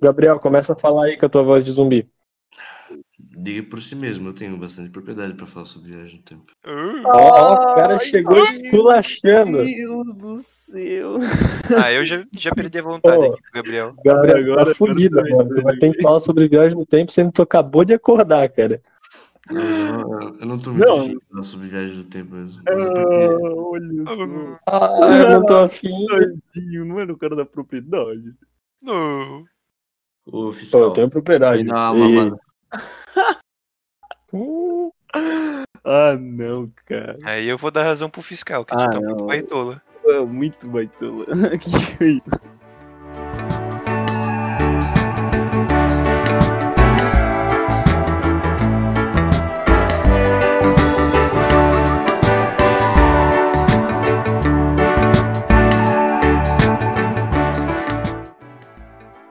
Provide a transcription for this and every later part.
Gabriel, começa a falar aí com a tua voz de zumbi. Diga por si mesmo, eu tenho bastante propriedade pra falar sobre viagem no tempo. Ó, o cara Ai, chegou ai, esculachando. Meu Deus do céu. Ah, eu já, já perdi a vontade Pô. aqui com o Gabriel. Gabriel, Agora- tá agora fudido, vai, mano. Tu vai, ter que falar sobre viagem no tempo sendo que tu acabou de acordar, cara. Eu não, eu não tô muito afim de falar sobre viagem no tempo mesmo. Ah, é olha só. Ah, eu não tô afim. Tadinho, não era o cara da propriedade. Não. Ô, Pô, fiscal, eu tenho propriedade. dá uma E- Ah, não, cara. Aí eu vou dar razão pro fiscal, que Ah, tu tá muito não. baitola. É muito baitola. que que é isso?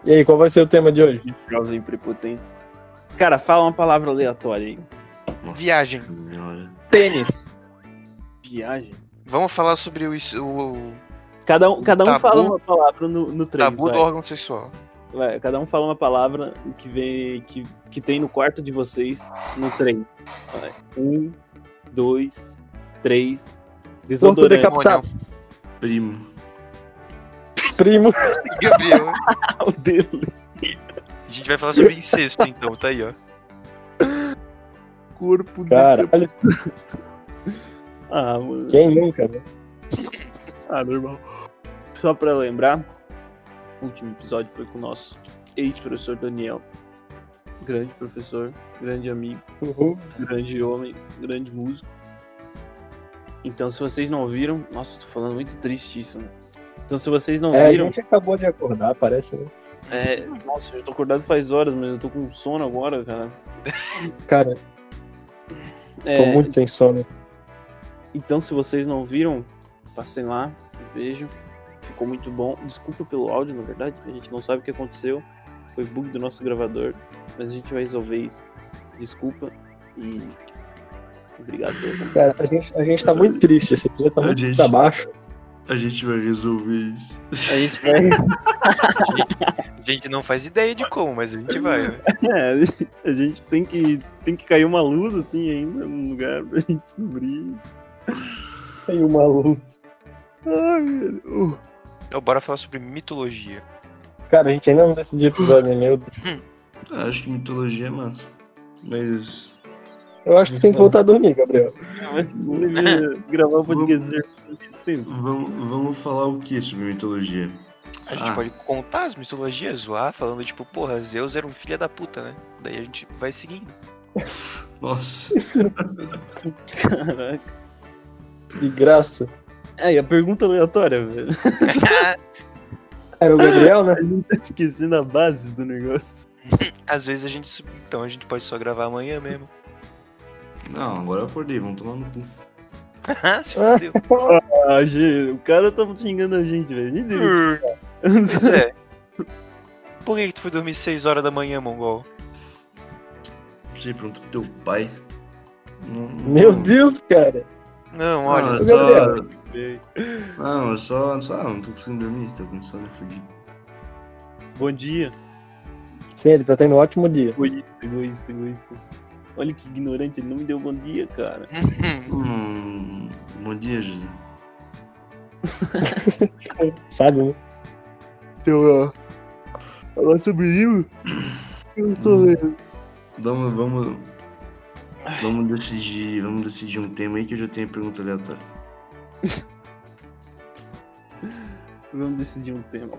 E aí, qual vai ser o tema de hoje? Jovem prepotente. Cara, fala uma palavra aleatória aí. Nossa Viagem. senhora. Tênis. Viagem. Vamos falar sobre o, o Cada um, cada um Tabu- fala uma palavra no, no 3. tabu do órgão sexual. Vai, cada um fala uma palavra que vem que, que tem no quarto de vocês no 3. Vai. Um, dois, três. Desodorante. Primo. Primo. Gabriel. O dele. A gente vai falar sobre incesto, então, tá aí, ó. Corpo. Caralho, Ah, mano. quem nunca, né? Ah, normal. Só pra lembrar, o último episódio foi com o nosso ex-professor Daniel. Grande professor, grande amigo, Uhul. grande homem, grande músico. Então, se vocês não ouviram, nossa, tô falando muito triste isso, né? Então, se vocês não É, a viram, gente acabou de acordar, parece, né? é, nossa, eu tô acordado faz horas, mas eu tô com sono agora, cara. Cara, É, tô muito sem sono. Então, se vocês não viram, passem lá, vejam. Ficou muito bom. Desculpa pelo áudio, na verdade, a gente não sabe o que aconteceu. Foi bug do nosso gravador, mas a gente vai resolver isso. Desculpa e. Obrigado Cara, a gente, a gente tá muito triste, esse episódio tá A muito gente- pra baixo. A gente vai resolver isso. A gente vai. A gente não faz ideia de como, mas a gente vai, né? É, a gente tem que, tem que cair uma luz assim ainda no lugar pra gente descobrir. Tem uma luz. Ai, velho. Uh, Então, bora falar sobre mitologia. Cara, a gente ainda não decidiu episódio, né? Acho que mitologia é massa. Mas. Eu acho que tem que voltar a dormir, Gabriel. eu acho que não devia gravar o podcast. Vamos, vamos falar o que sobre mitologia? A gente Ah. pode contar as mitologias, zoar, falando tipo, porra, Zeus era um filho da puta, né? Daí a gente vai seguindo. Nossa. Caraca. de graça. Aí, a pergunta aleatória, velho. Era o Gabriel, né? A gente tá esquecendo a base do negócio. Às vezes a gente. Então a gente pode só gravar amanhã mesmo. Não, agora eu acordei, vamos tomar no cu. Se fodeu. Ah, Gê, o cara tá xingando a gente, velho. A gente devia Pois é. Por que, que tu foi dormir 6 horas da manhã, Mongol? Não sei, pergunta pro teu pai. Não- Meu não- Deus, cara. Não, Não, olha. é Ô, só. Gabriel. Não, é só. só não tô conseguindo dormir, tô com insônia fudido. Bom dia. Sim, ele tá tendo um ótimo dia. Egoísta, egoísta, egoísta. Olha que ignorante, ele não me deu bom dia, cara. Hum, bom dia, José. Sabe, né? Então, ó. Falar sobre livro? Eu não tô lendo. Vamos, vamos. Vamos decidir. Vamos decidir um tema aí que eu já tenho pergunta aleatória. Vamos decidir um tema.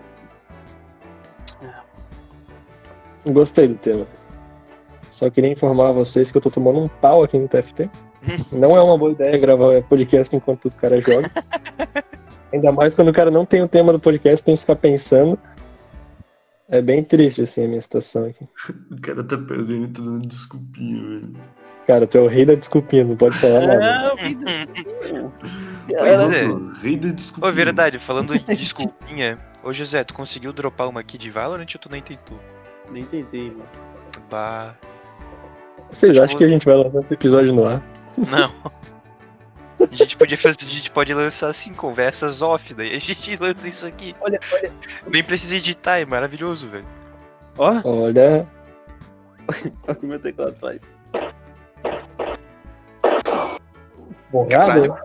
Gostei do tema. Só queria informar vocês que eu tô tomando um pau aqui no TFT. Não é uma boa ideia gravar podcast enquanto o cara joga. Ainda mais quando o cara não tem o tema do podcast, tem que ficar pensando. É bem triste, assim, a minha situação aqui. O cara tá perdendo e tá dando desculpinha, velho. Cara, tu é o rei da desculpinha, não pode falar nada. Pois é. Louco, Rei da desculpinha. Ô, verdade, falando de desculpinha. Ô, José, tu conseguiu dropar uma aqui de Valorant ou tu nem tentou? Nem tentei, mano. Bah. Vocês acham que a gente vai lançar esse episódio no ar? Não. A gente podia fazer, a gente pode lançar assim, conversas off, daí a gente lança isso aqui. Olha, olha. Nem precisa editar, é maravilhoso, velho. Ó, Olha. olha o que o meu teclado faz. Borrado?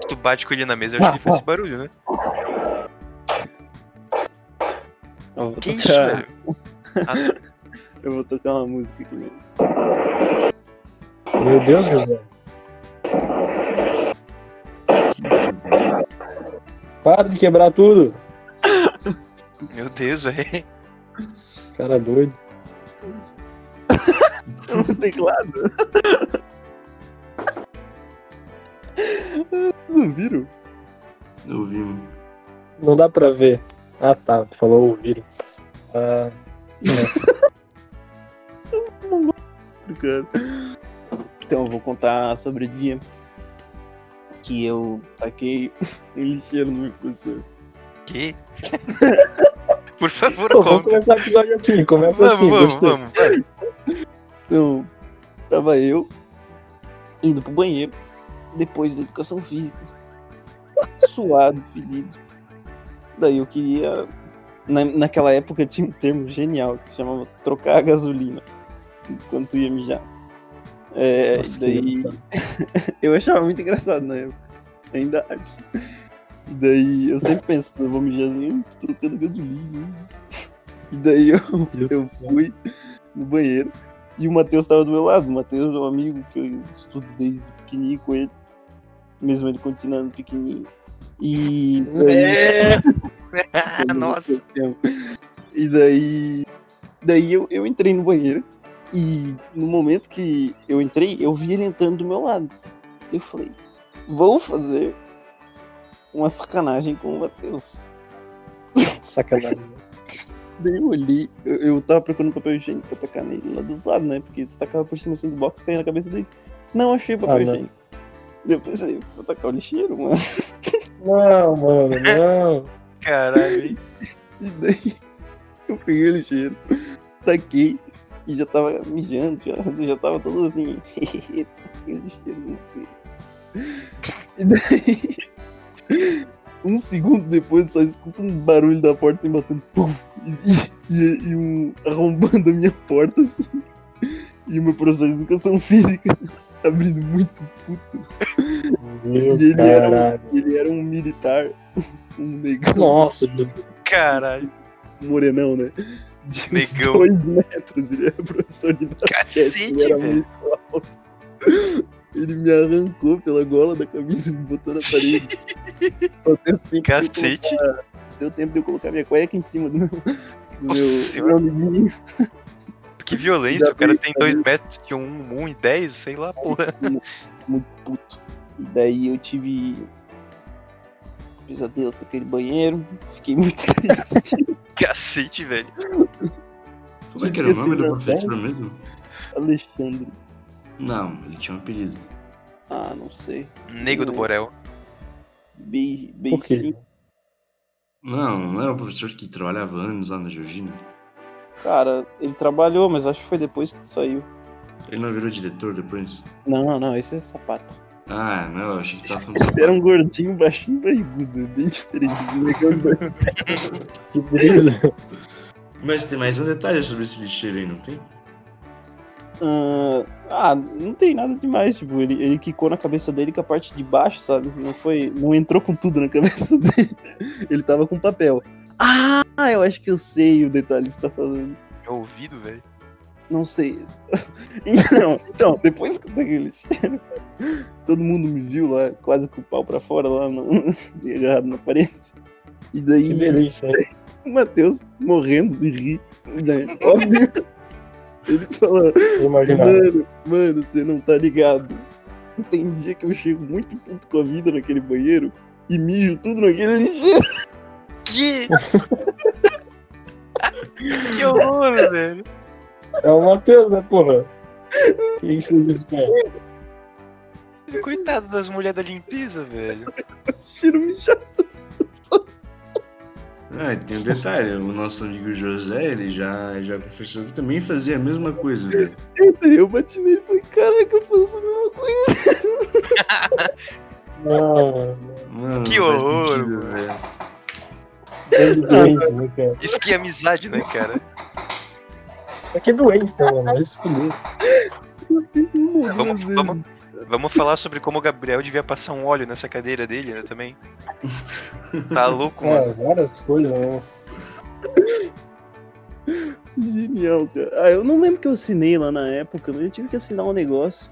Se tu bate com ele na mesa, eu acho que ele faz esse barulho, né? Que isso, tocar- velho? Ah, Eu vou tocar uma música aqui mesmo. Meu Deus, José. Para de quebrar tudo. meu Deus, velho. Cara doido. O teclado. Não viram? Eu vi, mano. Não dá pra ver. Ah tá, tu falou ouvir. Ah, Cara. Então eu vou contar sobre o dia que eu taquei um lixeiro no meu professor. Que? Por favor, pô, vamos conta. começar o episódio assim. Começa Vamos, assim, vamos, gostei. vamos. vai. Então, estava eu indo pro banheiro depois da educação física. Suado, fedido. Daí eu queria. Na, naquela época tinha um termo genial que se chamava trocar a gasolina quando tu ia mijar. É, Nossa, daí eu achava muito engraçado na época. Ainda acho. E daí eu sempre penso quando eu vou mijar assim, "Ah, tô trocando gasolina. E daí eu eu fui no banheiro e o Matheus estava do meu lado. O Matheus é um amigo que eu estudo desde pequenininho com ele, mesmo ele continuando pequenininho. E daí, É. Nossa. e daí, daí eu, eu entrei no banheiro e no momento que eu entrei, eu vi ele entrando do meu lado. Eu falei, vou fazer uma sacanagem com o Matheus. Sacanagem. Daí eu olhei, eu, eu tava procurando papel higiênico pra tacar nele lá do outro lado, né? Porque tu tacava por cima assim do box, caía na cabeça dele. Não achei papel Ah, higiênico. Eu pensei, vou tacar o lixeiro, mano. Não, mano, não. Caralho? E daí eu peguei o lixeiro, taquei e já tava mijando, já, já tava todo assim. E daí, um segundo depois, só escuto um barulho da porta se batendo, pum, e, e, e um arrombando a minha porta assim. E o meu professor de educação física abrindo muito puto. Meu E ele era, um, ele era um militar, um negão. Nossa. Caralho. morenão, né? De Negão. dois metros, ele era professor de basquete, Cacete, ele era velho. muito alto. Ele me arrancou pela gola da camisa e me botou na parede. Só deu tempo de eu Cacete. colocar- Deu tempo de eu colocar minha cueca em cima do meu, do Nossa meu, amiguinho. Que violência. O cara tem já 2 vi. metros de 1 um, um e 10, sei lá, porra. Muito puto. E daí eu tive pesadelos com aquele banheiro. Fiquei muito triste. Cacete, velho. Como é que era o nome do professor mesmo? Alexandre. Não, ele tinha um apelido. Ah, não sei. Nego do Borel. Bem, sim. Não, não era um professor que trabalhava anos lá na Georgina. Cara, ele trabalhou, mas acho que foi depois que tu saiu. Ele não virou diretor depois? Não, não, esse é sapato. Ah, não, eu achei que tava falando Esse era um gordinho, baixinho, barrigudo, bem diferente do negão Que brisa. Mas tem mais um detalhe sobre esse lixeiro aí, não tem? Ah, ah, não tem nada demais, tipo, ele, ele quicou na cabeça dele com a parte de baixo, sabe? Não foi, não entrou com tudo na cabeça dele. Ele tava com papel. Ah, eu acho que eu sei o detalhe que você tá falando. É ouvido, velho. Não sei. Então, então depois que eu taquei o lixeiro, todo mundo me viu lá, quase com o pau pra fora, lá no, agarrado na parede. E Que daí delícia, hein? o Matheus morrendo de rir. Né? Óbvio. Ele falou, Eu imaginava. mano, mano, você não tá ligado. Tem dia que eu chego muito puto com a vida naquele banheiro e mijo tudo naquele lixeiro. Que? que horror, velho. É o Matheus, né, porra? Que isso vocês esperam? Coitado das mulheres da limpeza, velho. Cheiro mijado. Ah, tem um detalhe, o nosso amigo José, ele já, já confessou que também fazia a mesma coisa, velho. Eu bati nele e falei, caraca, eu faço a mesma coisa. Mano. Mano, Que horror, sentido, mano. velho. Né? Isso que é amizade, né, cara? Que doença, mano. Vai se fuder. Vamos, vamos, vamos falar sobre como o Gabriel devia passar um óleo nessa cadeira dele, né, também. Tá louco, mano. É, várias coisas, né? Genial, cara. Ah, eu não lembro que eu assinei lá na época, mas eu tive que assinar um negócio.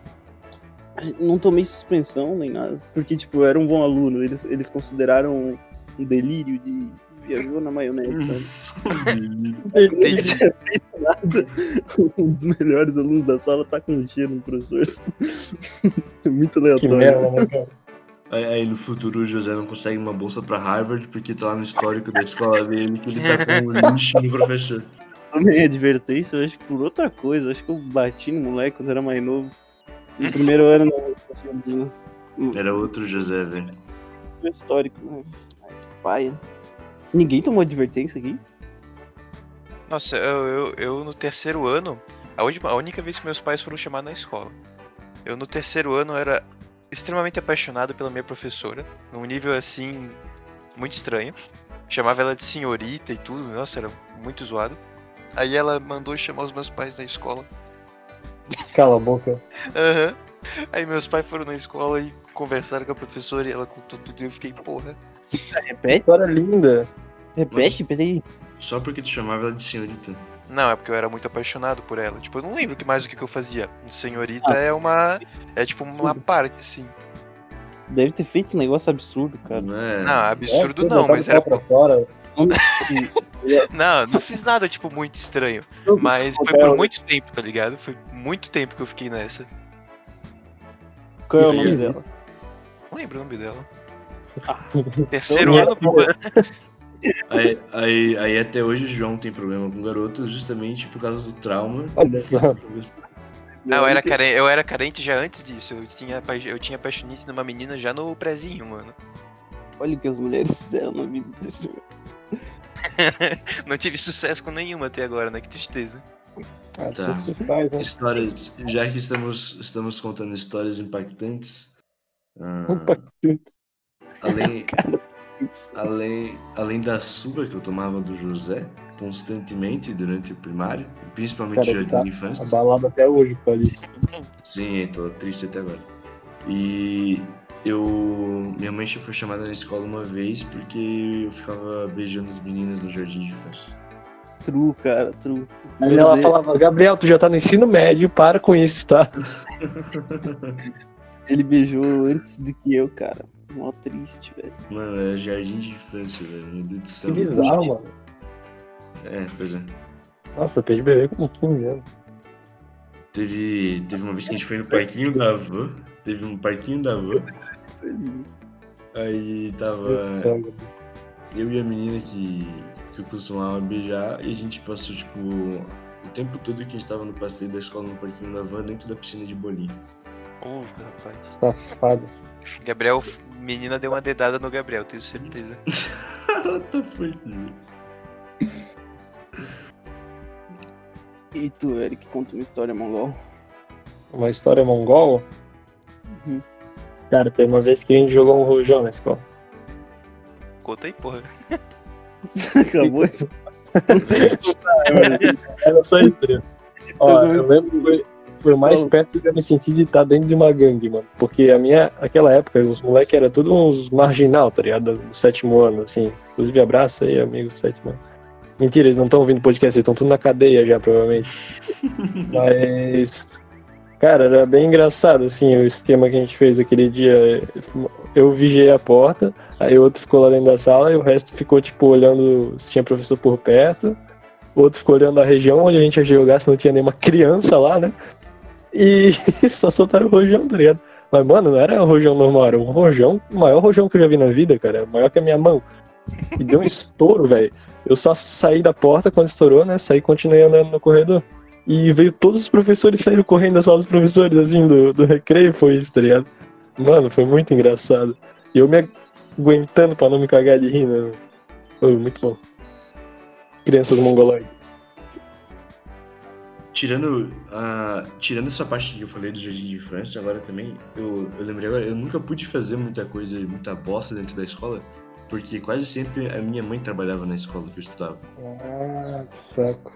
Não tomei suspensão nem nada, porque, tipo, eu era um bom aluno. Eles, eles consideraram um delírio de viajou na maionese, sabe? Nada. Um dos melhores alunos da sala tá com cheiro no professor. Muito Que aleatório. merda, né? Aí, aí no futuro o José não consegue uma bolsa pra Harvard porque tá lá no histórico da escola dele que ele tá com um lixo no professor. Tomei advertência, eu acho que por outra coisa. Eu acho que eu bati no moleque quando era mais novo. No primeiro ano, não. Era outro José, velho. Histórico, né? Ai, que paia. Ninguém tomou advertência aqui? Nossa, eu, eu, eu no terceiro ano, a, última, a única vez que meus pais foram chamar na escola. Eu no terceiro ano era extremamente apaixonado pela minha professora, num nível assim, muito estranho. Chamava ela de senhorita e tudo, nossa, era muito zoado. Aí ela mandou chamar os meus pais na escola. Cala a boca. Aham. Aí meus pais foram na escola e conversaram com a professora e ela contou tudo e eu fiquei, porra. Repete, História linda. repete, peraí. Só porque tu chamava ela de senhorita. Não, é porque eu era muito apaixonado por ela. Tipo, eu não lembro que mais o que, que eu fazia. Senhorita é uma. É tipo uma parte, assim. Deve ter feito um negócio absurdo, cara. Não é? Não, absurdo É, não, mas era. pra fora. Não, não fiz nada, tipo, muito estranho. Mas foi por muito tempo, tá ligado? Foi muito tempo que eu fiquei nessa. Qual é o nome dela? Não lembro o nome dela. Terceiro Minha ano. Aí, aí, aí até hoje o João tem problema com garotas justamente por causa do trauma. Olha só. Ah, eu era, carente, eu era carente já antes disso. Eu tinha, eu tinha paixonite numa menina já no prezinho, mano. Olha o que as mulheres na vida. Não tive sucesso com nenhuma até agora, né? Que tristeza. Ah, Tá. faz, né? Histórias, já que estamos, estamos contando histórias impactantes, ah, Impactante. além, além, além da surra que eu tomava do José constantemente durante o primário, principalmente Cara, jardim tá de infância, Abalado até hoje, Clarice. sim, tô triste até agora. E eu, minha mãe foi chamada na escola uma vez porque eu ficava beijando as meninas no jardim de infância. True, cara, true. Aí Meu ela Deus, falava, Gabriel, tu já tá no ensino médio, para com isso, tá? Ele beijou antes do que eu, cara. Mó triste, velho. Mano, é jardim de infância, velho. Meu Deus do Que céu. bizarro, mano. É, pois é. Nossa, eu perdi bebê com 15 anos. Teve, teve uma vez que a gente foi no parquinho da avó. Teve um parquinho da avó. Aí tava eu e a menina que, que eu costumava beijar. E a gente passou, tipo, o tempo todo que a gente tava no passeio da escola no parquinho da van dentro da piscina de bolinho. Uh, rapaz. Safado. Gabriel, menina deu uma dedada no Gabriel, tenho certeza. What the fuck? E tu, Eric, conta uma história mongol. Uma história mongol? Uhum. Cara, tem uma vez que a gente jogou um rojão na escola. Conta aí, porra. Acabou isso? Era só isso, tá? Ó, eu lembro que foi, foi o mais perto que eu me senti de estar dentro de uma gangue, mano. Porque a minha, aquela época, os moleques eram todos uns marginal, tá ligado? Do sétimo ano, assim. Inclusive, abraço aí, amigos do sétimo ano. Mentira, eles não estão ouvindo podcast, eles estão tudo na cadeia já, provavelmente. Mas. Cara, era bem engraçado, assim, o esquema que a gente fez aquele dia. Eu vigiei a porta, aí o outro ficou lá dentro da sala e o resto ficou, tipo, olhando se tinha professor por perto. O outro ficou olhando a região onde a gente ia jogar, se não tinha nenhuma criança lá, né? E só soltaram o rojão, tá ligado? Mas, mano, não era um rojão normal, era um rojão, o maior rojão que eu já vi na vida, cara. Maior que a minha mão. E deu um estouro, velho. Eu só saí da porta quando estourou, né? Saí e continuei andando no corredor. E veio todos os professores saíram correndo da sala dos professores, assim, do, do recreio, foi isso, tá ligado? Mano, foi muito engraçado. E eu me aguentando pra não me cagar de rir, né? Foi muito bom. Crianças mongoloides. Tirando, a, tirando essa parte que eu falei do jardim de infância, agora também, eu, eu lembrei agora, eu nunca pude fazer muita coisa, muita bosta dentro da escola, porque quase sempre a minha mãe trabalhava na escola que eu estudava. Ah, que saco.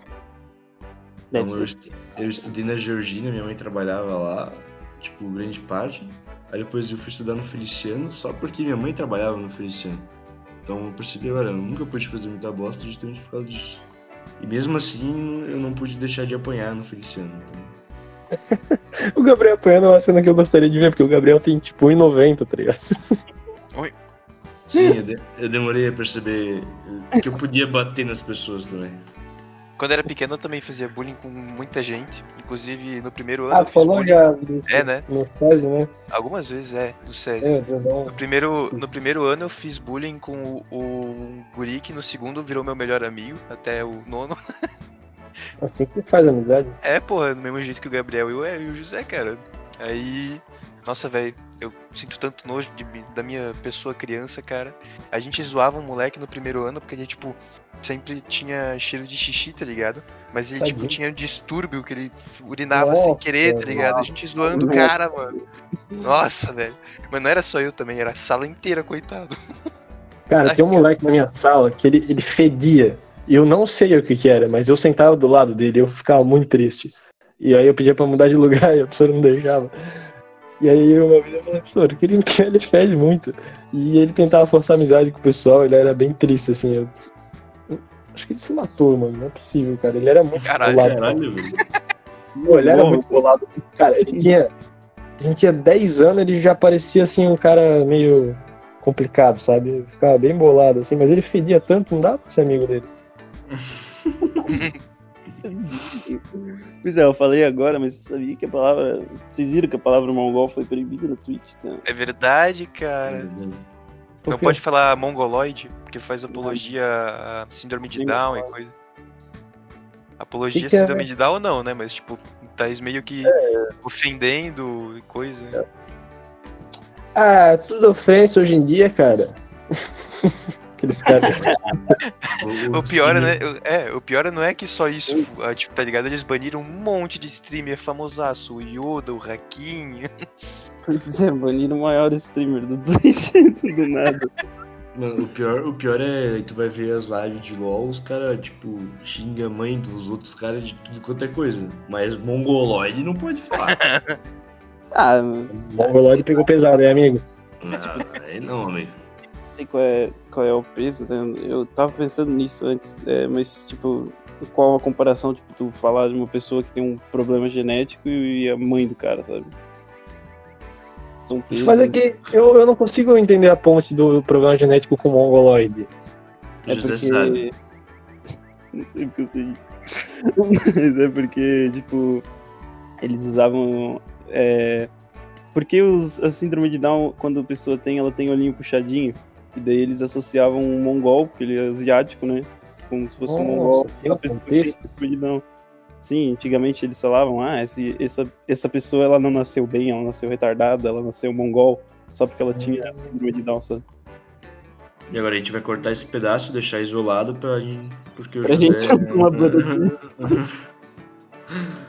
Então, eu, estu- eu estudei na Georgina, minha mãe trabalhava lá, tipo, grande parte. Aí depois eu fui estudar no Feliciano só porque minha mãe trabalhava no Feliciano. Então eu percebi agora, eu nunca pude fazer muita bosta justamente por causa disso. E mesmo assim, eu não pude deixar de apanhar no Feliciano. Então... O Gabriel apanhando é uma cena que eu gostaria de ver, porque o Gabriel tem tipo 1,90, tá ligado? Sim, eu, de- eu demorei a perceber que eu podia bater nas pessoas também. Quando era pequeno eu também fazia bullying com muita gente. Inclusive no primeiro ano Ah, eu fiz falou bullying. já disso É, né? no SESI, né? Algumas vezes é, no SESI. É, No primeiro, no primeiro ano eu fiz bullying com o, o guri que no segundo virou meu melhor amigo, até o nono. Assim que se faz amizade. É, porra, do mesmo jeito que o Gabriel e o, e o José, cara. Aí, nossa, velho, eu sinto tanto nojo de da minha pessoa criança, cara. A gente zoava um moleque no primeiro ano porque ele, tipo, sempre tinha cheiro de xixi, tá ligado? Mas ele, tipo, tinha um distúrbio que ele urinava sem Nossa, querer, tá ligado? A gente zoando o cara, mano. Nossa, velho. Mas não era só eu também, era a sala inteira, coitado. Cara, Ai, tem um moleque na minha sala que ele, ele fedia. E eu não sei o que que era, mas eu sentava do lado dele e eu ficava muito triste. E aí eu pedia pra mudar de lugar e a professora não deixava. E aí eu uma vez eu falei, professor, que ele, que ele fede muito. E ele tentava forçar amizade com o pessoal, ele era bem triste, assim. eu- eu- acho que ele se matou, mano. Não é possível, cara. Ele era muito Caralho, bolado. Caralho, velho. Pô, ele era Bom, muito bolado. Cara, ele tinha. A gente tinha 10 anos, ele já parecia assim um cara meio complicado, sabe? Ele ficava bem bolado, assim, mas ele fedia tanto, não dá pra ser amigo dele. Pois é, eu falei agora, mas você sabia que a palavra. Vocês viram que a palavra mongol foi proibida na Twitch, cara? É verdade, cara. Por Não quê? pode falar mongoloide, porque faz apologia à síndrome de Down e coisa. Apologia Que à que é? síndrome de Down não, né? Mas tipo, tá meio que ofendendo e coisa. Ah, tudo ofensa hoje em dia, cara. Aqueles caras. O pior é, né? o- É, o pior não é que só isso, ah, tipo, tá ligado? Eles baniram um monte de streamer famosaço, o Yoda, o Hakim. Pois é, baniram o maior streamer do Twitch do nada. Mano, o pior, o pior é que tu vai ver as lives de LOL, os caras, tipo, xinga a mãe dos outros caras de tudo quanto é coisa. Mas mongoloide não pode falar. Ah, O Mongoloide pegou pesado, hein, amigo? Ah, aí não, amigo. Não sei qual é, qual é o peso, né? eu tava pensando nisso antes, é, mas tipo, qual a comparação, tipo, tu falar de uma pessoa que tem um problema genético e a mãe do cara, sabe? São pesos. Mas é que eu, eu não consigo entender a ponte do problema genético com o Mongoloide. É José porque... sabe. Não sei porque eu sei isso. Mas é porque, tipo, eles usavam. É... Porque os, a síndrome de Down, quando a pessoa tem, ela tem olhinho puxadinho. E daí eles associavam um mongol, porque ele é asiático, né? Como se fosse um Nossa, mongol. tem um contexto. Down. Sim, antigamente eles falavam, ah, esse, essa, essa pessoa ela não nasceu bem, ela nasceu retardada, ela nasceu mongol, só porque ela tinha síndrome de Down, sabe? E agora a gente vai cortar esse pedaço, deixar isolado pra gente. Porque o Pra José. gente não tomar banda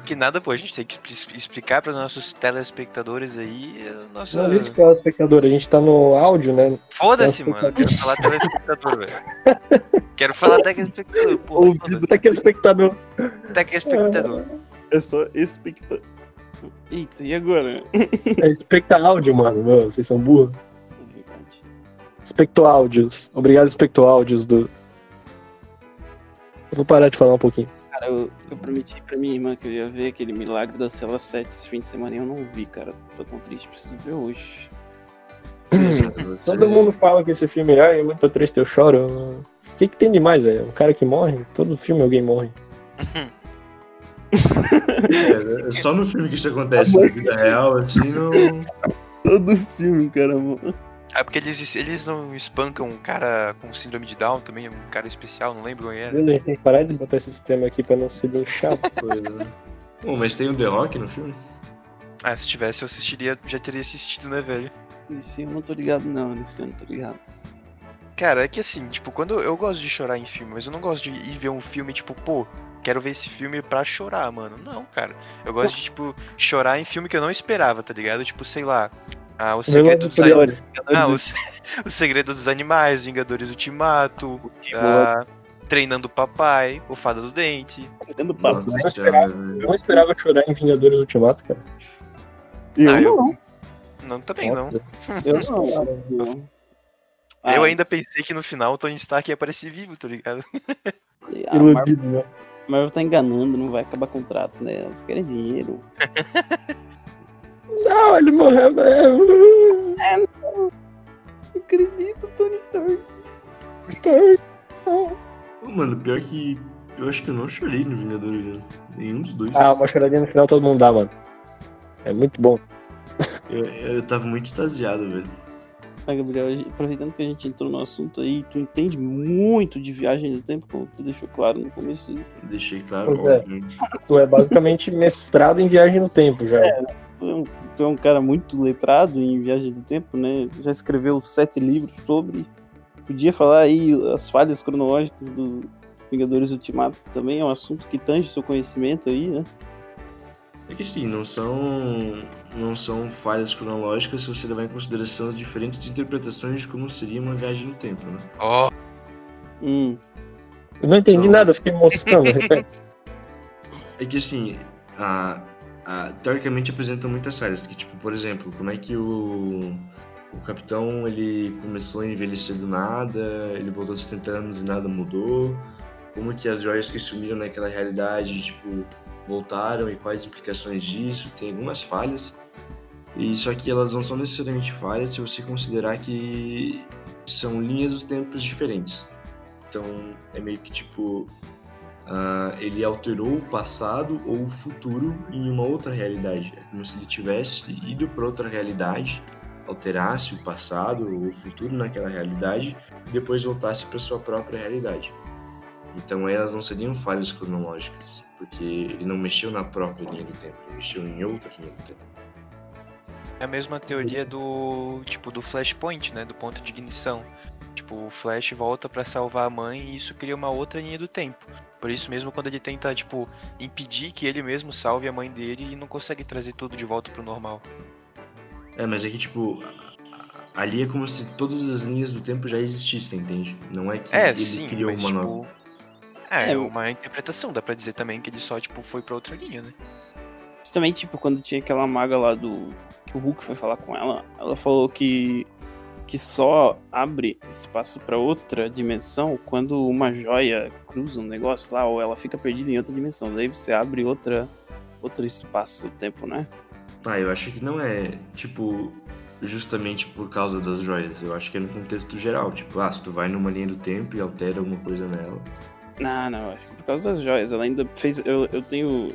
Que nada, pô, a gente tem que expli- explicar para nossos telespectadores aí. Nossa... Não existe telespectador, a gente tá no áudio, né? Foda-se, mano. Eu quero falar telespectador, velho. Quero falar telespectador, pô. Ouvido Tá aqui espectador. Telespectador. É só espectador. Eita, e agora? É especta áudio, mano. Meu, vocês são burros. Especto áudios. Obrigado, especto áudios do. Eu vou parar de falar um pouquinho. Cara, eu, eu prometi pra minha irmã que eu ia ver aquele milagre da cela 7 esse fim de semana e eu não vi, cara. Tô tão triste, preciso ver hoje. Todo mundo fala que esse filme é muito triste, eu choro. O que, que tem de mais, velho? Um cara que morre? Todo filme alguém morre. É, é só no filme que isso acontece, na vida real, assim, não. Todo filme, cara, mano. Ah, porque eles, eles não espancam um cara com síndrome de Down também, um cara especial, não lembro quem era. A gente tem que parar de botar esse sistema aqui pra não ser linchado. Coisa? Bom, mas tem o The Rock no filme? Ah, se tivesse eu assistiria, já teria assistido, né, velho? Nesse eu não tô ligado, não. Nesse eu não tô ligado. Cara, é que assim, tipo, quando eu gosto de chorar em filme, mas eu não gosto de ir ver um filme, tipo, pô, quero ver esse filme pra chorar, mano. Não, cara. Eu gosto de, tipo, chorar em filme que eu não esperava, tá ligado? Tipo, sei lá. Ah, o Segredo dos Animais. Furiosos. Ah, o, o Segredo dos Animais, Vingadores Ultimato. Ah, treinando o papai, o fada do dente. Treinando papo. Nossa Não senhora, esperava, velho. não esperava chorar em Vingadores Ultimato, cara. Eu Ah, eu- não. Não, também não. Eu não. eu- Ah, Eu ainda pensei que no final o Tony Stark ia aparecer vivo, tá ligado? a Marvel, Iludido, né? Marvel tá enganando, não vai acabar contrato, né? Eles querem dinheiro. Não, ele morreu mesmo. Não acredito, Tony Stark. Ô, Mano, pior que eu acho que eu não chorei no Vingadores, né? Nenhum dos dois. Ah, uma choradinha no final todo mundo dá, mano. É muito bom. Eu, eu tava muito extasiado, velho. Ah, Gabriel, aproveitando que a gente entrou no assunto aí, tu entende muito de viagem no tempo, como tu deixou claro no começo. Deixei claro, Pois é. óbvio. Tu é basicamente mestrado em viagem no tempo já. É, tu é um cara muito letrado em viagem no tempo, né? Já escreveu sete livros sobre. Podia falar aí as falhas cronológicas do Vingadores Ultimato, que também é um assunto que tange seu conhecimento aí, né? É que sim, não são, não são falhas cronológicas se você levar em consideração as diferentes interpretações de como seria uma viagem no tempo, né? Ó, Hum. Eu não entendi Não. nada, eu fiquei moscando. repete. É que assim, a, teoricamente apresentam muitas falhas, que tipo, por exemplo, como é que o, o capitão ele começou a envelhecer do nada, ele voltou a 70 anos e nada mudou, como que as joias que sumiram naquela realidade, tipo, voltaram e quais implicações disso, tem algumas falhas. E só que elas não são necessariamente falhas se você considerar que são linhas dos tempos diferentes. Então é meio que tipo ah, ele alterou o passado ou o futuro em uma outra realidade. É como se ele tivesse ido para outra realidade, alterasse o passado ou o futuro naquela realidade e depois voltasse para sua própria realidade. Então elas não seriam falhas cronológicas, porque ele não mexeu na própria linha do tempo, ele mexeu em outra linha do tempo. é a mesma teoria do, tipo, do Flashpoint, né? Do ponto de ignição. Tipo, o Flash volta pra salvar a mãe e isso cria uma outra linha do tempo. Por isso mesmo, quando ele tenta, tipo, impedir que ele mesmo salve a mãe dele, ele não consegue trazer tudo de volta pro normal. É, mas é que tipo ali é como se todas as linhas do tempo já existissem, entende? Não é que É, ele sim, criou mas, uma tipo... nova. É, É, uma interpretação, dá pra dizer também que ele só, tipo, foi pra outra linha, né? Também, tipo, quando tinha aquela maga lá do. que o Hulk foi falar com ela, ela falou que. Que só abre espaço pra outra dimensão quando uma joia cruza um negócio lá, ou ela fica perdida em outra dimensão. Daí você abre outra. outro espaço-tempo, né? Ah, eu acho que não é, tipo, justamente por causa das joias. Eu acho que é no contexto geral. Tipo, ah, se tu vai numa linha do tempo e altera alguma coisa nela. Não, não, acho que por causa das joias. Ela ainda fez. Eu, eu tenho.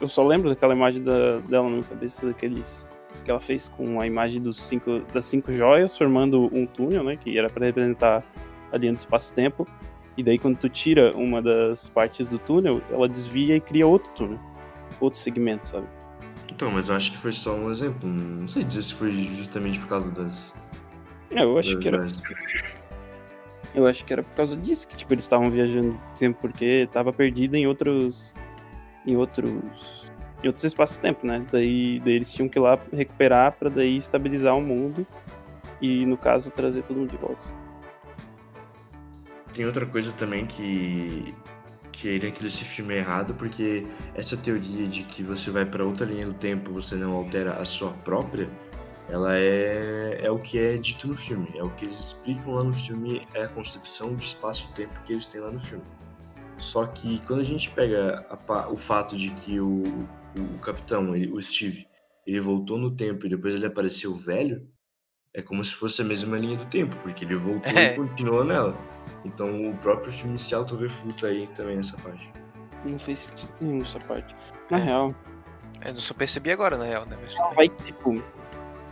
Eu só lembro daquela imagem da, dela na minha cabeça, daqueles. Que ela fez com a imagem dos cinco, das cinco joias, formando um túnel, né? Que era pra representar a linha do espaço-tempo. E daí, quando tu tira uma das partes do túnel, ela desvia e cria outro túnel. Outro segmento, sabe? Então, mas eu acho que foi só um exemplo. Não sei dizer se foi justamente por causa das. É, eu acho das que era. Eu acho que era por causa disso que, tipo, eles estavam viajando tempo, porque tava perdido em outros. em outros. Em outros espaços-tempo, né? Daí, daí eles tinham que ir lá recuperar pra daí estabilizar o mundo e, no caso, trazer todo mundo de volta. Tem outra coisa também que que é que esse filme é errado, porque essa teoria de que você vai para outra linha do tempo, você não altera a sua própria, ela é, é o que é dito no filme, é o que eles explicam lá no filme, é a concepção de espaço-tempo que eles têm lá no filme. Só que quando a gente pega a o fato de que o, o capitão, ele- o Steve, ele voltou no tempo e depois ele apareceu velho, é como se fosse a mesma linha do tempo, porque ele voltou É. e continuou nela. Então o próprio filme se auto-refuta aí também nessa parte. Não fez sentido nenhum essa parte. Na É. real, Eu não só percebi agora, na real, né? Mas bem. vai que, tipo.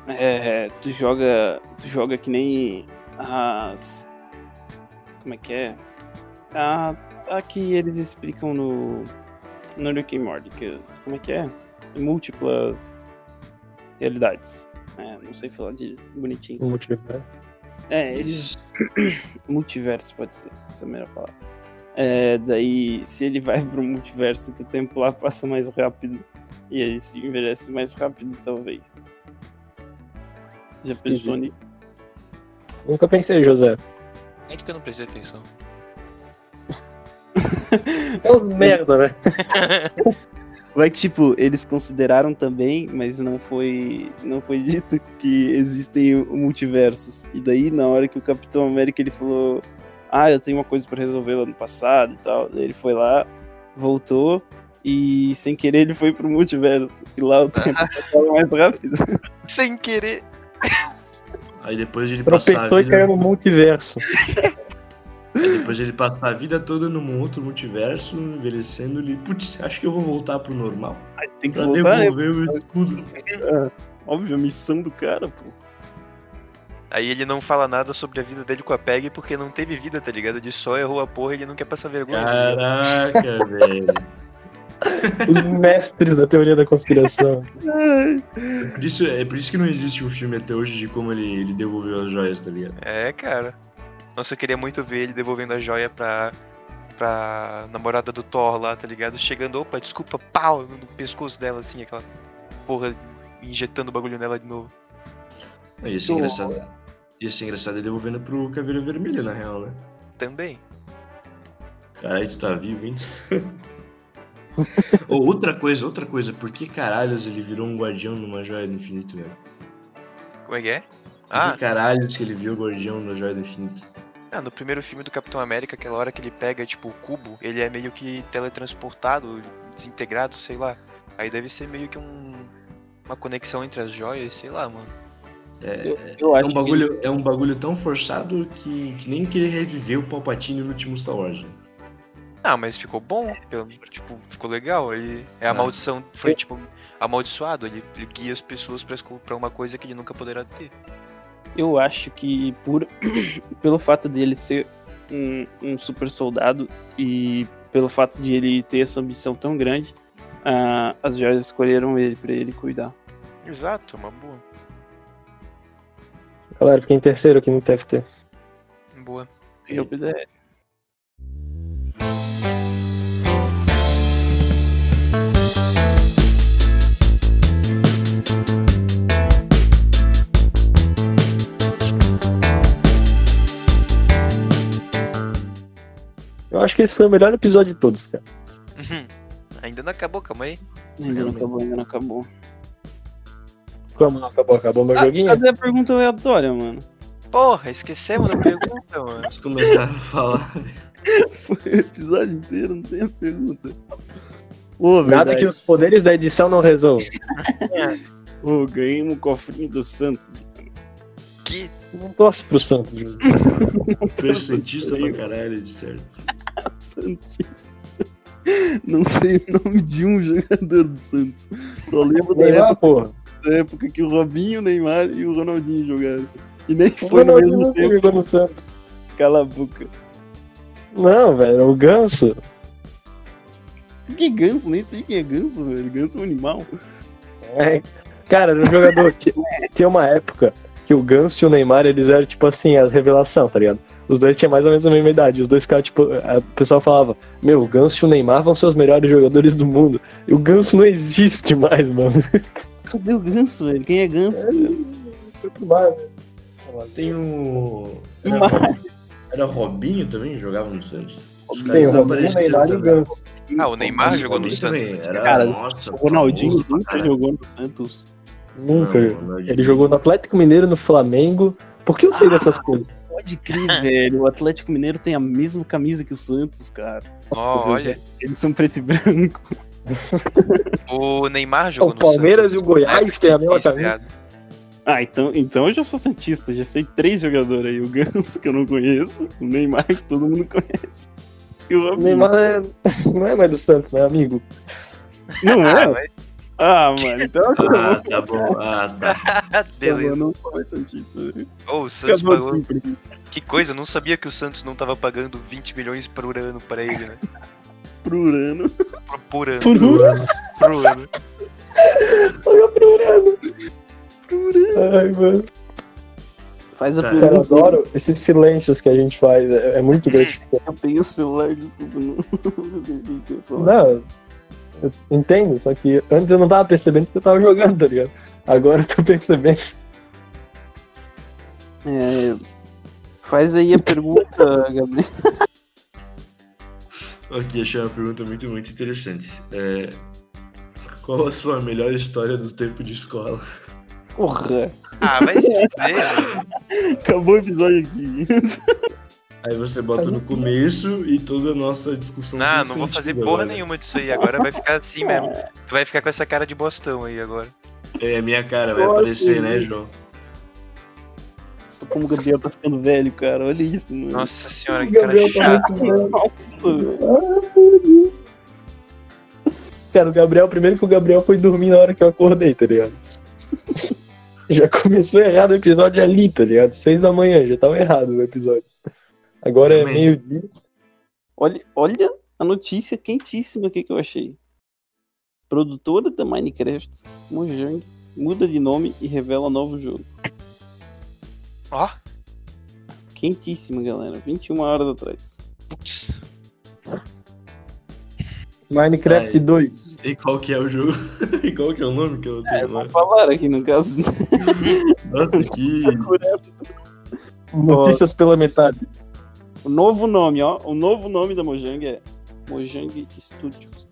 É, tu joga. Tu joga que nem as. Como é que é? A, a que eles explicam no. No Rick and Morty, que, como é que é? Múltiplas realidades. É, não sei falar disso, bonitinho. Motivo, né? É, eles. multiverso pode ser, essa é a melhor palavra. É, daí, se ele vai pro multiverso, que o tempo lá passa mais rápido. E aí se envelhece mais rápido, talvez. Já pensou nisso? Nunca pensei, José. Ainda que eu não prestei atenção. É uns merda, né? Vai que, tipo, eles consideraram também, mas não foi, não foi dito que existem multiversos. E daí, na hora que o Capitão América ele falou: Ah, eu tenho uma coisa pra resolver lá no passado e tal. Daí ele foi lá, voltou, e sem querer ele foi pro multiverso. E lá o tempo passava mais rápido. Sem querer. Aí depois de ele passar a Tropeçou e caiu no multiverso. aí depois de ele passar a vida toda num outro multiverso, envelhecendo, ele, putz, acho que eu vou voltar pro normal. Aí tem que Pra voltar, né? devolver o escudo. Óbvio, a missão do cara, pô. Aí ele não fala nada sobre a vida dele com a Peg porque não teve vida, tá ligado? Ele só errou a porra e ele não quer passar vergonha. tá? Caraca, velho. Os mestres da teoria da conspiração. É por, isso, é por isso que não existe um filme até hoje de como ele, ele devolveu as joias, tá ligado? É, cara. Nossa, eu queria muito ver ele devolvendo a joia pra, pra namorada do Thor lá, tá ligado? Chegando, opa, desculpa, pau, no pescoço dela, assim, aquela porra injetando o bagulho nela de novo. Ia ser engraçado. Ia ser engraçado ele devolvendo pro Caveira Vermelha, na real, né? Também. Caralho, tu tá vivo, hein? Ou outra coisa, outra coisa, por que caralhos ele virou um guardião numa joia do infinito, velho? Como é que é? Por Ah, que caralhos que ele virou guardião na joia do infinito? Ah, no primeiro filme do Capitão América, aquela hora que ele pega, tipo, o cubo, ele é meio que teletransportado, desintegrado, sei lá. Aí deve ser meio que um. Uma conexão entre as joias, sei lá, mano. É, Eu, eu é um bagulho, é um bagulho tão forçado que, que nem querer reviver o Palpatine no último Star Wars. né? Ah, mas ficou bom, pelo- tipo, ficou legal. Ele é a Ah. maldição, foi tipo amaldiçoado. Ele, ele guia as pessoas pra uma coisa que ele nunca poderá ter. Eu acho que por, pelo fato dele ser um, um super soldado e pelo fato de ele ter essa ambição tão grande, ah, as joias escolheram ele pra ele cuidar. Exato, uma boa, Galera, fiquei em terceiro aqui no TFT. boa. Eu PDR. Eu acho que esse foi o melhor episódio de todos, cara. Ainda não acabou, calma aí. Ainda não acabou, ainda não acabou. Como não acabou? Acabou meu Ah, joguinho? cadê a pergunta aleatória, mano? Porra, esquecemos da pergunta, mano. Eles começaram a falar. Foi o episódio inteiro, não tem a pergunta. Ô, Nada que os poderes da edição não resolvam. Ô, ganhei um cofrinho do Santos. Que Não torce pro Santos, José. É santista pra caralho, de certo. Santista. Não sei o nome de um jogador do Santos. Só lembro da Neymar, época, porra. da época que o Robinho, o Neymar e o Ronaldinho jogaram. E nem O foi no Ronaldinho mesmo nunca tempo. jogou no Santos. Cala a boca. Não, velho, o Ganso. Que ganso? Nem sei quem é ganso, velho. Ganso é um animal. É, cara, era um jogador. ti- Tinha uma época que o Ganso e o Neymar, eles eram tipo assim, a revelação, tá ligado? Os dois tinham mais ou menos a mesma idade. Os dois ficavam, tipo, a- o pessoal falava: Meu, o Ganso e o Neymar vão ser os melhores jogadores do mundo. E o Ganso não existe mais, mano. Cadê o ganso, velho? Quem é ganso? velho? Foi pro mar? Tem o. Era, Mas- Robinho- era Robinho também que jogava no Santos? Os Tem o Robinho, o Neymar e o. Ganso. Ah, o Neymar Mas jogou no Santos. Era, Cara, nossa, O Ronaldinho nunca jogou no Santos. Nunca. Não. Ele jogou no Atlético Mineiro, no Flamengo. Por que eu sei dessas coisas? Pode crer, velho. O Atlético Mineiro tem a mesma camisa que o Santos, cara. Ó, olha, Eles são preto e branco. o Neymar jogou O no Palmeiras Santos. e o Goiás É, têm a mesma camisa. Ah, então, então eu já sou Santista. Já sei três jogadores aí. O Ganso, que eu não conheço. O Neymar, que todo mundo conhece. E o. Neymar é- não é mais do Santos, né, amigo? Não Ah, é? mas Ah, mano. Então Ah, tá bom. Ah, tá. beleza. Eu não Santista. né? Ô, o Santos Acabou pagou. mim. Que coisa, eu não sabia que o Santos não tava pagando 20 milhões por ano pra ele, né? Pro Urano. Por, por ano. Por um Por ano. Olha pro Urano. Ai, mano. Faz a Tá. Cara, eu adoro esses silêncios que a gente faz. É, é muito gratificante. Eu peguei o celular, desculpa. Não, não sei o que eu falar. Não, eu entendo, só que antes eu não tava percebendo que eu tava jogando, tá ligado? Agora eu tô percebendo. É, faz aí a pergunta, Gabriel. Aqui achei uma pergunta muito, muito interessante. É, qual a sua melhor história do tempo de escola? Porra! Ah, vai se. Acabou o episódio aqui. Aí você bota no começo e toda a nossa discussão. Não, não vou fazer porra agora. nenhuma disso aí. Agora vai ficar assim mesmo. Tu vai ficar com essa cara de bostão aí agora. É a minha cara, vai aparecer, né. João? Nossa, como o Gabriel tá ficando velho, cara. Olha isso, mano. Nossa senhora, que cara Gabriel tá chato. Nossa, velho. Cara, o Gabriel, primeiro que o Gabriel foi dormir na hora que eu acordei, tá ligado? já começou errado o episódio ali, tá ligado? Seis da manhã, já tava errado o episódio. Agora é meio-dia. Olha, olha a notícia quentíssima aqui que eu achei. Produtora da Minecraft, Mojang, muda de nome e revela novo jogo. Ó, Quentíssima, galera. 21 horas atrás. putz. Minecraft Ai. 2. E qual que é o jogo? e qual que é o nome que eu tenho É, agora? vou falar aqui no caso. Nossa, que. Notícias pela metade. O novo nome, ó. O novo nome da Mojang é Mojang Studios.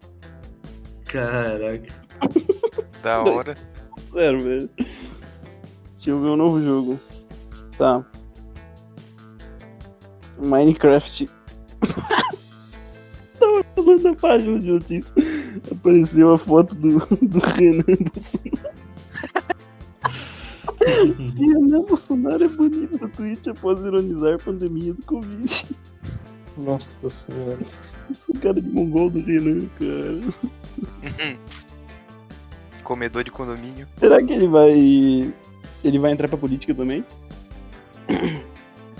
Caraca. Da hora. Sério, velho. Deixa eu ver o novo jogo. Tá. Minecraft. Tava falando na página de notícias. Apareceu a foto do, do Renan Bolsonaro. Renan Bolsonaro é bonito no Twitch após ironizar a pandemia do Covid. Nossa senhora. Esse cara de mongol do Renan, cara. Comedor de condomínio. Será que ele vai. Ele vai entrar pra política também?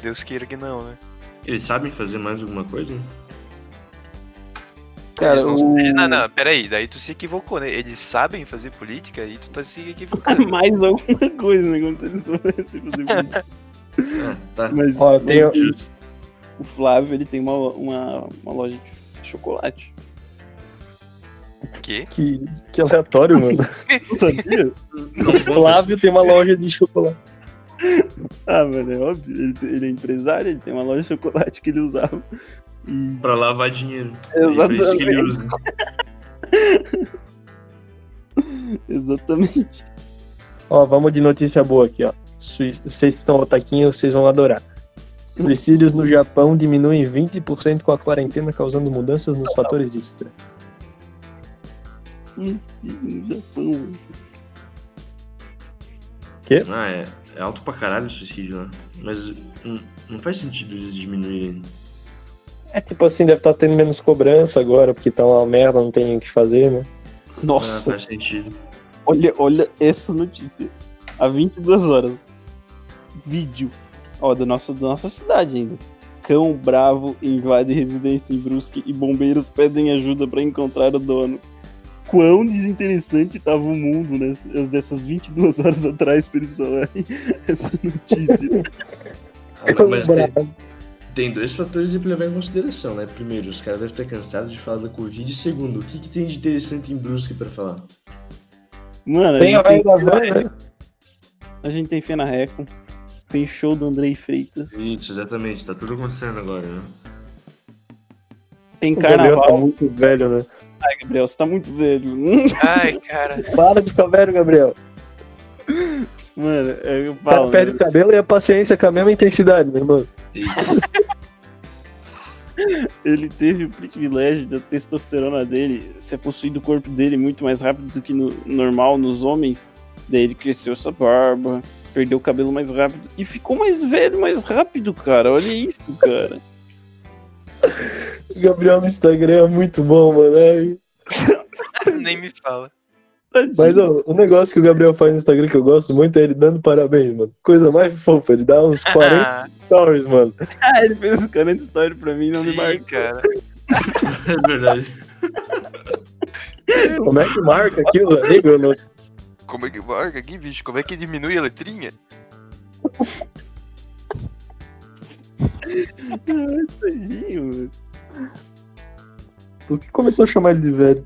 Deus queira que não, né? Eles sabem fazer mais alguma coisa? Cara, Eles não, o... eles- não, não, peraí, daí tu se equivocou, né? Eles sabem fazer política e tu tá se equivocando. mais alguma coisa, né? Como se ele soubesse fazer política. Ah, tá. Mas Ó, Justo. o Flávio, ele tem uma, uma, uma loja de chocolate. que? que, que aleatório, mano. Não sabia? O Flávio tem uma loja de chocolate. ah, mano, é óbvio. Ele, ele é empresário, ele tem uma loja de chocolate que ele usava. Pra lavar dinheiro. É pra isso que ele Exatamente. usa. Exatamente. Ó, vamos de notícia boa aqui, ó. Vocês que são otaquinhos, vocês vão adorar. Suicídios no Japão diminuem 20% com a quarentena, causando mudanças nos fatores de estresse. Suicídio no Japão. mano. Ah, é, é alto pra caralho o suicídio lá. Mas hum, não faz sentido eles diminuírem. É tipo assim, deve estar tendo menos cobrança agora, porque tá uma merda, não tem o que fazer, né? Ah, Nossa, faz sentido. olha, olha essa notícia. Há 22 horas. Vídeo. Ó, da nossa, da nossa cidade ainda. Cão bravo invade residência em Brusque e bombeiros pedem ajuda pra encontrar o dono. Quão desinteressante tava o mundo nessas dessas 22 horas atrás pra eles falarem essa notícia. Ah, mas tem. Tem dois fatores aí pra levar em consideração, né? Primeiro, os caras devem estar cansados de falar da Covid. E segundo, o que, que tem de interessante em Brusque pra falar? Mano, a Tem a gente tem, né? a gente tem Fena Reco, tem show do Andrei Freitas, Isso, exatamente. Tá tudo acontecendo agora, né? tem O Gabriel tá carnaval. muito velho, né? Ai, Gabriel, você tá muito velho. Ai, cara. Para de ficar velho, Gabriel. Mano, é, eu O cara falo, perde né? o cabelo e a paciência com a mesma intensidade, meu irmão. Ele teve o privilégio da testosterona dele ser possuído o corpo dele muito mais rápido do que no normal nos homens. Daí ele cresceu essa barba, perdeu o cabelo mais rápido e ficou mais velho mais rápido, cara. Olha isso, cara. O Gabriel no Instagram é muito bom, mano. Ai. Nem me fala. Mas ó, o negócio que o Gabriel faz no Instagram que eu gosto muito é ele dando parabéns, mano. Coisa mais fofa. Ele dá uns 40 Ah, stories, mano. Ah, ele fez esse 40 story pra mim, não me marca. cara. é verdade. Como é que marca aquilo, amigo? Eu não- Como é que marca aqui, bicho? Como é que diminui a letrinha? Tadinho, mano. Por que começou a chamar ele de velho?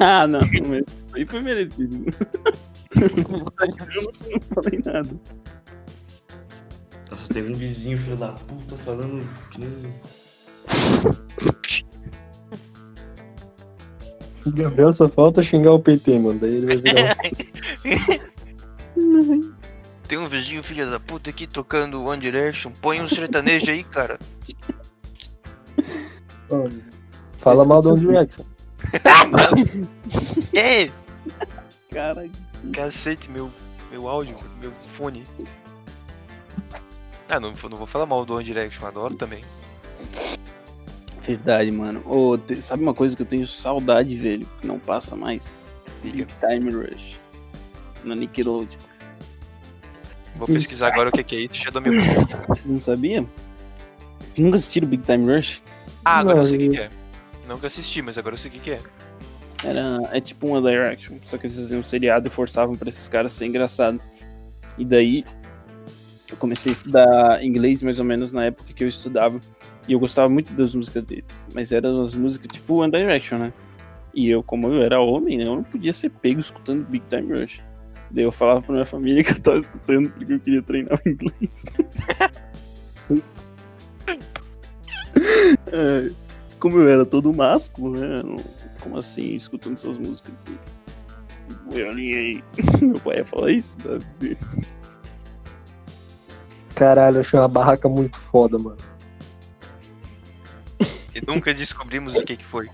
Ah, não, mas aí foi merecido. Eu não falei nada. Nossa, tem um vizinho, filho da puta, falando que nem. O Gabriel só falta xingar o PT, mano. Daí ele vai virar um... Tem um vizinho filho da puta aqui tocando One Direction. Põe um sertanejo aí, cara. Fala mal do One Direction. Ei, Cara, cacete, meu, meu áudio, meu fone. Ah, não, não vou falar mal do One Direction, adoro também. verdade, mano. Ô, te- sabe uma coisa que eu tenho saudade, velho? Que não passa mais? Big Time Rush. Na Nickelodeon. Vou pesquisar agora o que que é isso, já dou meu. Vocês não sabiam? Nunca assistiram Big Time Rush? Ah, agora eu Não, sei o que eu- que. Nunca assisti, mas agora eu sei o que que é. Era, é tipo uma Direction, só que eles faziam um seriado e forçavam pra esses caras ser engraçados. E daí eu comecei a estudar inglês mais ou menos na época que eu estudava. E eu gostava muito das músicas deles. Mas eram as músicas tipo One Direction, né? E eu, como eu era homem, né, eu não podia ser pego escutando Big Time Rush. Daí eu falava pra minha família que eu tava escutando porque eu queria treinar o inglês. É, como eu era todo másculo, né? não- Como assim, escutando essas músicas? Eu aí. Meu pai ia falar isso, sabe? Caralho, eu achei uma barraca muito foda, mano. E nunca descobrimos o que que foi.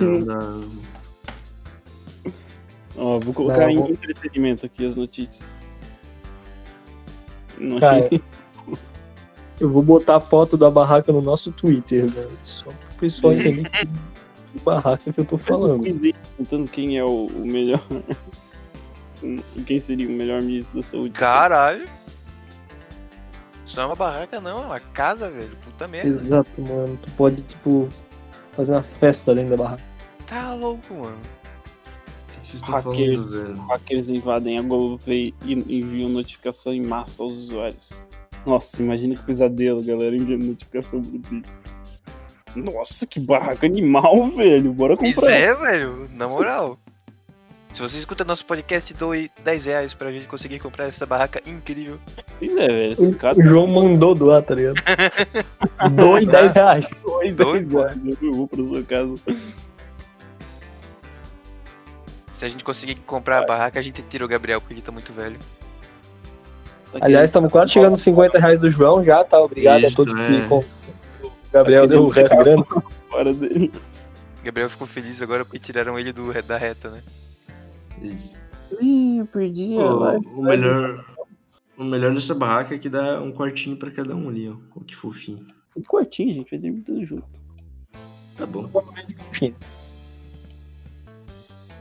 Não dá- Ó, vou colocar Não, em vou- entretenimento aqui as notícias. Não Cara, achei. Eu vou botar a foto da barraca no nosso Twitter, velho. Só pro pessoal entender que, que barraca que eu tô falando. Perguntando quem é o, o melhor. quem seria o melhor ministro da saúde. Caralho. Isso não é uma barraca, não, é uma casa, velho. Puta merda. Exato, mano. Tu pode, tipo, fazer uma festa dentro da barraca. Tá louco, mano. Falando, Hackers, hackers invadem a Globoplay e enviam notificação em massa aos usuários. Nossa, imagina que pesadelo, galera, enviando notificação pro vídeo. Nossa, que barraca animal, velho. Bora Pois comprar. é, velho. Na moral. Se você escuta nosso podcast, doe 10 reais pra gente conseguir comprar essa barraca incrível. Pois é, velho. Esse cara O João mandou doar, tá ligado? Doe 10 reais. Dois, 10 horas. Eu vou pra sua casa. Se a gente conseguir comprar a barraca, a gente tira o Gabriel, porque ele tá muito velho. Tá Aliás, estamos quase chegando nos 50 reais do João já, tá? Obrigado Isso, a todos é. que. com- O Gabriel deu o resto grande. fora dele. O Gabriel ficou feliz agora porque tiraram ele do, da reta, né? Isso. Ih, eu perdi Pô, o, melhor, o melhor dessa barraca é que dá um quartinho pra cada um ali, ó. Que fofinho. Um quartinho, gente. Vai dormir tudo junto. Tá bom.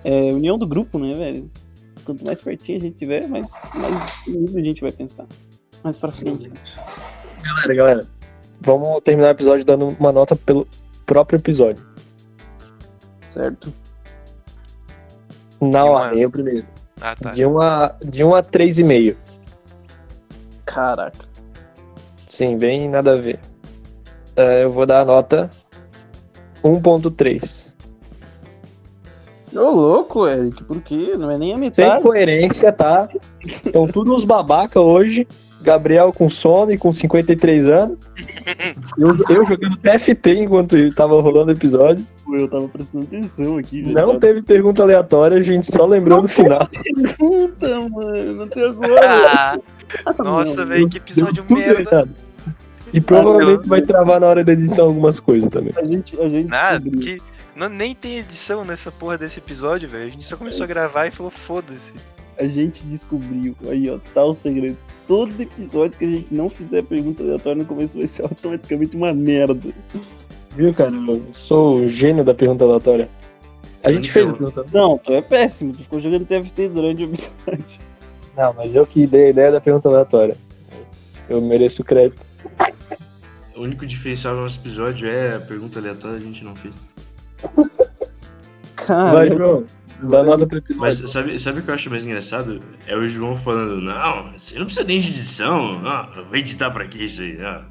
É união do grupo, né, velho? Quanto mais pertinho a gente tiver, mais, mais unido a gente vai pensar. Mais pra frente. galera, galera. Vamos terminar o episódio dando uma nota pelo próprio episódio. Certo? Na ordem, eu primeiro. Ah, tá. De 1 a, de 1 a 3,5. Caraca. Sim, bem nada a ver. É, eu vou dar a nota 1.3. Ô, louco, Eric, por quê? Não é nem a Sem metade. coerência, tá? Estão todos uns babaca hoje. Gabriel com sono e com 53 anos. Eu, eu jogando TFT enquanto tava rolando o episódio. Eu tava prestando atenção aqui, velho. Não teve pergunta aleatória, a gente só lembrou no final. Puta, mano, até agora. Ah, nossa, velho, que episódio tudo merda. errado. E provavelmente vai travar na hora da edição algumas coisas também. A gente, a gente Nada, descobriu. que não, nem tem edição nessa porra desse episódio, velho. A gente só começou a gravar e falou, foda-se. A gente descobriu. Aí, ó, tá o segredo. Todo episódio que a gente não fizer pergunta aleatória no começo vai ser automaticamente uma merda. Viu, cara? Eu sou o gênio da pergunta aleatória. A gente fez a pergunta. Não, tu é péssimo. Tu ficou jogando TFT durante o episódio. Não, mas eu que dei a ideia da pergunta aleatória. Eu mereço o crédito. O único diferencial do nosso episódio é a pergunta aleatória, a gente não fez. Cara, Vai, João. Dá nota pro episódio. Mas sabe, sabe o que eu acho mais engraçado? É o João falando, não, você não precisa nem de edição. Ah, eu vou editar pra quê isso aí? Ah.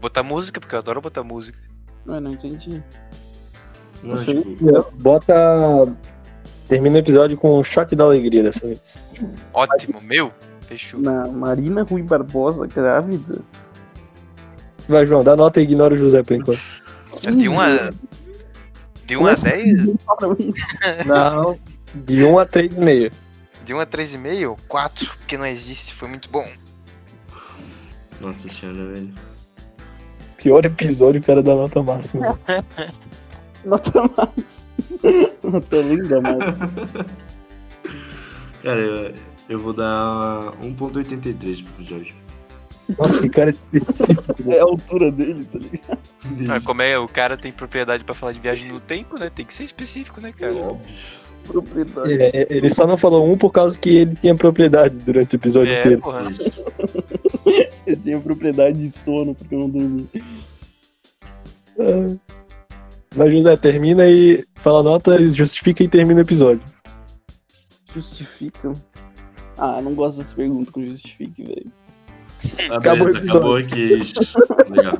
Botar música, porque eu adoro botar música. Ué, não entendi. Não, tipo, Bota. Termina o episódio com um choque da alegria dessa vez. Ótimo, meu. Fechou. Na Marina Rui Barbosa grávida. Vai, João, dá nota e ignora o José por enquanto. De 1 a. De 1 a 10? Não, de 1 a 3,5. De 1 a 3,5? 4, porque não existe, foi muito bom. Nossa senhora, velho. Pior episódio, o cara da nota máxima. Nota mais. Nota linda, mas. Cara, eu, eu vou dar 1.83 pro episódio. Nossa, que cara específico. É a altura dele, tá ligado? Ah, como é, o cara tem propriedade pra falar de viagem no tempo, né? Tem que ser específico, né, cara? Óbvio. Propriedade. É, ele só não falou um por causa que ele tinha propriedade durante o episódio É, inteiro. porra. Eu tenho propriedade de sono porque eu não dormi. Ah. Mas José, termina e fala nota, justifica e termina o episódio. Justifica? Ah, não gosto dessa pergunta com justifique, velho. Tá Acabou beleza, acabou aqui. Legal.